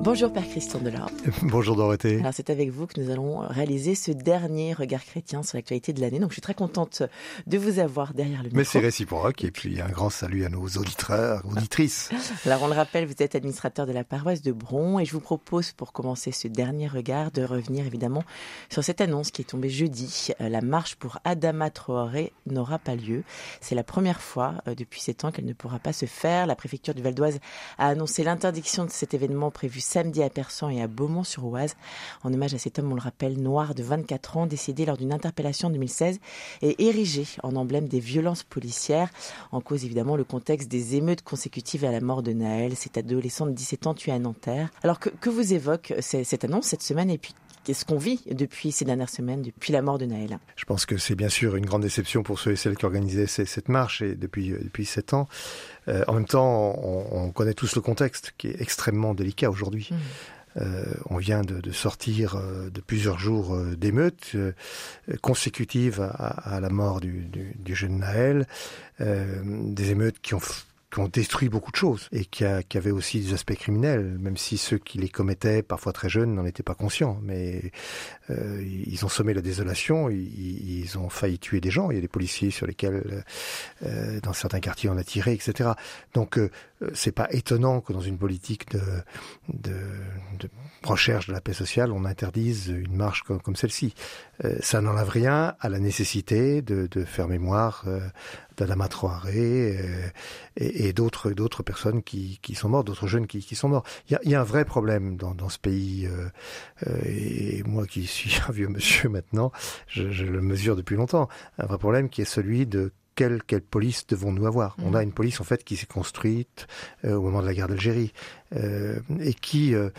Bonjour Père Christian Delors. Bonjour Dorothée. Alors c'est avec vous que nous allons réaliser ce dernier regard chrétien sur l'actualité de l'année. Donc je suis très contente de vous avoir derrière le micro. Mais c'est réciproque et puis un grand salut à nos auditeurs, auditrices. Alors on le rappelle, vous êtes administrateur de la paroisse de Bron et je vous propose pour commencer ce dernier regard de revenir évidemment sur cette annonce qui est tombée jeudi. Euh, la marche pour Adama Traoré n'aura pas lieu. C'est la première fois euh, depuis sept ans qu'elle ne pourra pas se faire. La préfecture du Val d'Oise a annoncé l'interdiction de cet événement prévu samedi à Persan et à Beaumont-sur-Oise. En hommage à cet homme, on le rappelle, noir de 24 ans, décédé lors d'une interpellation en 2016 et érigé en emblème des violences policières. En cause évidemment le contexte des émeutes consécutives à la mort de Naël, cet adolescent de 17 ans tué à Nanterre. Alors que, que vous évoque cette annonce cette semaine et puis qu'est-ce qu'on vit depuis ces dernières semaines, depuis la mort de Naël Je pense que c'est bien sûr une grande déception pour ceux et celles qui organisaient cette marche et depuis, depuis sept ans. Euh, en même temps, on, on, connaît tous le contexte qui est extrêmement délicat aujourd'hui. Mmh. Euh, on vient de, de, sortir euh, de plusieurs jours euh, d'émeutes euh, consécutives à, à, la mort du, du, du jeune Naël, des émeutes qui ont qui ont détruit beaucoup de choses et qui, a, qui avaient aussi des aspects criminels, même si ceux qui les commettaient, parfois très jeunes, n'en étaient pas conscients. Mais euh, ils ont sommé la désolation, ils, ils, ont failli tuer des gens. Il y a des policiers sur lesquels, euh, dans certains quartiers, on a tiré, etc. Donc, euh, c'est pas étonnant que dans une politique de, de, de, recherche de la paix sociale, on interdise une marche comme, comme celle-ci. Euh, ça n'enlève rien à la nécessité de, de faire mémoire euh, d'Adama euh, et, et d'autres d'autres personnes qui, qui sont mortes, d'autres jeunes qui, qui sont morts. Il y a, il y a un vrai problème dans, dans ce pays euh, euh, et moi qui suis un vieux monsieur maintenant, je, je le mesure depuis longtemps. Un vrai problème qui est celui de quelle, quelle police devons-nous avoir? Mmh. On a une police en fait qui s'est construite euh, au moment de la guerre d'Algérie euh, et qui euh,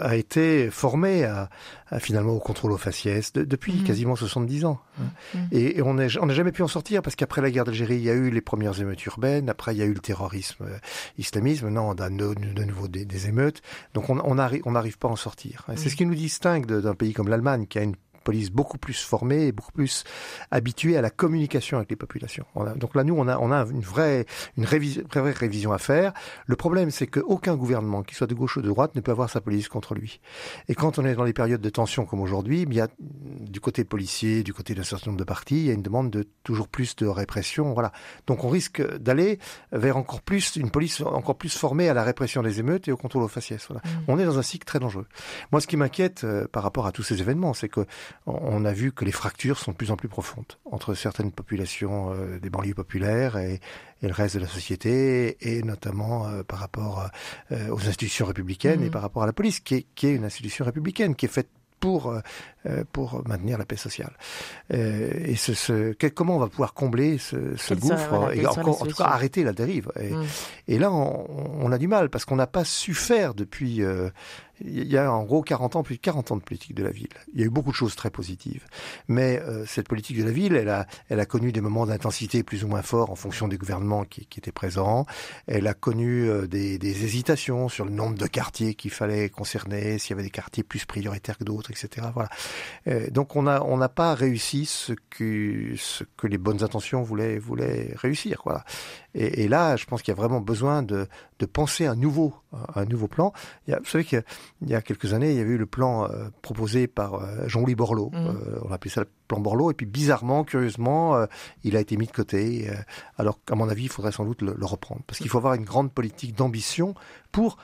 a été formée à, à, finalement au contrôle aux faciès de, depuis mmh. quasiment 70 ans. Mmh. Et, et, on n'a on jamais pu en sortir parce qu'après la guerre d'Algérie, il y a eu les premières émeutes urbaines, après il y a eu le terrorisme euh, islamisme, maintenant on a de, de nouveau des, des, émeutes, donc on n'arrive on n'arrive pas à en sortir. C'est ce qui nous distingue d'un pays comme l'Allemagne qui a une police beaucoup plus formée et beaucoup plus habituée à la communication avec les populations. On a, donc là, nous, on a, on a une vraie, une révision, vraie révision à faire. Le problème, c'est qu'aucun gouvernement, qu'il soit de gauche ou de droite, ne peut avoir sa police contre lui. Et quand on est dans les périodes de tension comme aujourd'hui, il y a du côté policier, du côté d'un certain nombre de partis, il y a une demande de toujours plus de répression. Voilà. Donc on risque d'aller vers encore plus une police encore plus formée à la répression des émeutes et au contrôle aux faciès. Voilà. Mmh. On est dans un cycle très dangereux. Moi, ce qui m'inquiète euh, par rapport à tous ces événements, c'est que on a vu que les fractures sont de plus en plus profondes entre certaines populations euh, des banlieues populaires et, et, le reste de la société, et notamment euh, par rapport euh, aux institutions républicaines mmh. et par rapport à la police, qui est, qui est une institution républicaine, qui est faite pour pour maintenir la paix sociale. Euh, et ce, ce, comment on va pouvoir combler ce, ce gouffre voilà, et encore, en tout cas arrêter la dérive. Et, mmh. et là, on, on, a du mal parce qu'on n'a pas su faire depuis euh, il y a en gros 40 ans, plus de 40 ans de politique de la ville. Il y a eu beaucoup de choses très positives. Mais euh, cette politique de la ville, elle a, elle a connu des moments d'intensité plus ou moins forts en fonction des gouvernements qui, qui étaient présents. Elle a connu euh, des, des, hésitations sur le nombre de quartiers qu'il fallait concerner, s'il y avait des quartiers plus prioritaires que d'autres, etc. Voilà. Euh, donc on a on n'a pas réussi ce que ce que les bonnes intentions voulaient voulaient réussir. Voilà. Et, et là, je pense qu'il y a vraiment besoin de de penser un nouveau un nouveau plan. Il y a, vous savez qu'il y a quelques années, il y avait eu le plan euh, proposé par euh, Jean-Louis Borloo. Mmh. On appelait ça le plan Borloo. Et puis bizarrement, curieusement, il a été mis de côté. Alors qu'à mon avis, il faudrait sans doute le, le reprendre. Parce qu'il faut avoir une grande politique d'ambition pour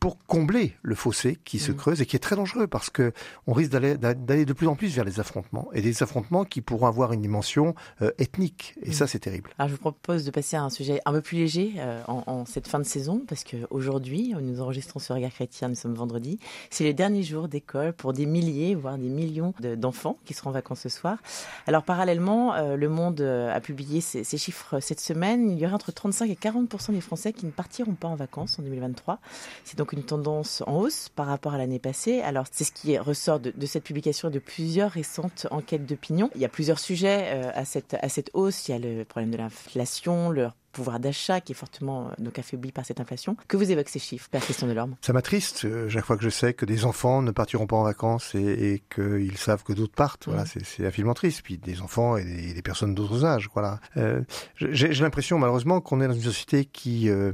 pour combler le fossé qui mmh. se creuse et qui est très dangereux parce que on risque d'aller d'aller de plus en plus vers les affrontements et des affrontements qui pourront avoir une dimension euh, ethnique et mmh. ça c'est terrible. Alors je vous propose de passer à un sujet un peu plus léger euh, en, en, cette fin de saison parce que aujourd'hui nous enregistrons ce regard chrétien nous sommes vendredi c'est les derniers jours d'école pour des milliers voire des millions d'enfants de, qui seront en vacances ce soir. Alors parallèlement euh, le Monde a publié ces, ces chiffres cette semaine il y aura entre 35 et 40% des Français qui ne partiront pas en vacances en 2023. C'est donc une tendance en hausse par rapport à l'année passée. Alors, c'est ce qui ressort de, cette publication et de plusieurs récentes enquêtes d'opinion. Il y a plusieurs sujets euh, à, cette, à cette hausse. Il y a le problème de l'inflation, le pouvoir d'achat qui est fortement donc affaibli par cette inflation. Que vous évoquent ces chiffres, Père Christian Delorme? Ça m'attriste chaque fois que je sais que des enfants ne partiront pas en vacances et, et qu'ils savent que d'autres partent. Voilà, mmh. c'est affilement triste. Puis des enfants et des, des personnes d'autres âges. Voilà. Euh, J'ai l'impression malheureusement qu'on est dans une société qui euh,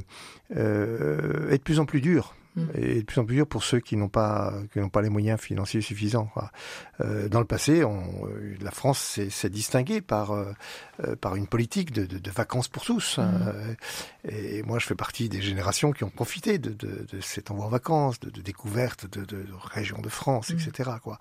euh, est de plus en plus dure Mm. et de plus en plus dur pour ceux qui n'ont pas qui n'ont pas les moyens financiers suffisants. Euh, dans le passé, on, euh, la France s'est distinguée par euh, euh, par une politique de, de, de, vacances pour tous. Mm. Et moi, je fais partie des générations qui ont profité de, de, de cet envoi en vacances, de, de découvertes de, de, régions de France, mm. etc. Quoi.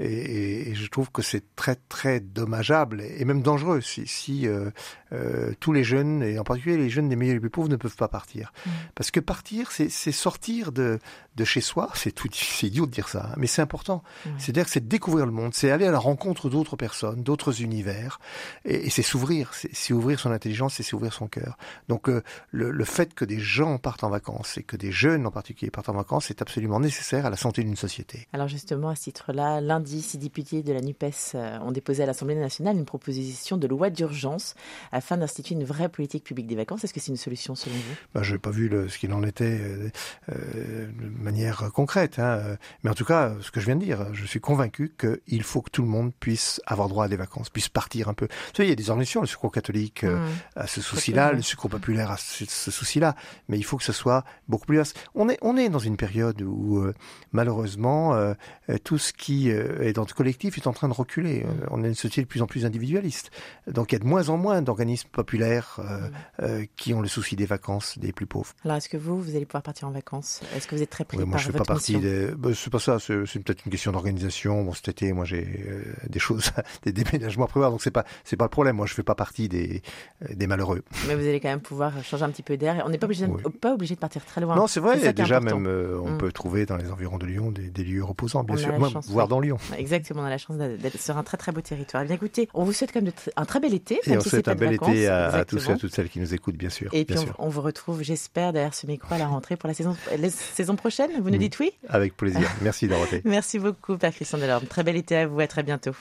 Et, et, je trouve que c'est très très dommageable et même dangereux si, si euh, euh, tous les jeunes et en particulier les jeunes des milieux les plus pauvres ne peuvent pas partir. Parce que partir, c'est sortir de, de chez soi, c'est tout, c'est idiot de dire ça, hein, mais c'est important. C'est-à-dire que c'est découvrir le monde, c'est aller à la rencontre d'autres personnes, d'autres univers, et, et c'est s'ouvrir, c'est ouvrir son intelligence, c'est s'ouvrir son cœur. Donc euh, le, le, fait que des gens partent en vacances et que des jeunes en particulier partent en vacances, c'est absolument nécessaire à la santé d'une société. Alors justement, à ce titre-là, lundi, six députés de la NUPES euh, ont déposé à l'Assemblée nationale une proposition de loi d'urgence afin d'instituer une vraie politique publique des vacances. Est-ce que c'est une solution selon vous? Ben, Je n'ai pas vu le, ce qu'il en était. Euh, de manière concrète. Hein. Mais en tout cas, ce que je viens de dire, je suis convaincu qu'il faut que tout le monde puisse avoir droit à des vacances, puisse partir un peu. Vous savez, il y a des organisations, le secours catholique euh, mmh. à ce souci-là, le secours populaire à ce, ce souci-là, mais il faut que ce soit beaucoup plus vaste. On est, on est dans une période où, euh, malheureusement, euh, tout ce qui est dans le collectif est en train de reculer. Mmh. On est une société de plus en plus individualiste. Donc il y a de moins en moins d'organismes populaires mmh. qui ont le souci des vacances des plus pauvres. Alors est-ce que vous, vous allez pouvoir partir en vacances? Est-ce que vous êtes très pris oui, moi, par je fais pas partie des. Bah, c'est pas ça. C'est peut-être une question d'organisation. Bon, cet été, moi, j'ai euh, des choses, des déménagements à prévoir, donc c'est pas, c'est pas le problème. Moi, je fais pas partie des, euh, des malheureux. Mais vous allez quand même pouvoir changer un petit peu d'air. On n'est pas obligé, oui. pas obligé de partir très loin. Non, c'est vrai. Déjà même, euh, on mm. peut trouver dans les environs de Lyon des, des lieux reposants, bien on sûr, même, voire dans Lyon. Exactement, on a la chance d'être sur un très très beau territoire. Eh bien, écoutez, on vous souhaite quand même un très bel été. Et on si souhaite un bel été à, à, tous et à toutes celles qui nous écoutent, bien sûr. Et puis on, on, vous retrouve, j'espère, derrière ce micro à la rentrée pour la saison, saison prochaine. Vous nous dites oui? Avec plaisir. Merci Dorothée. Merci beaucoup, Père Christian Delorme. Très bel été à vous. À très bientôt.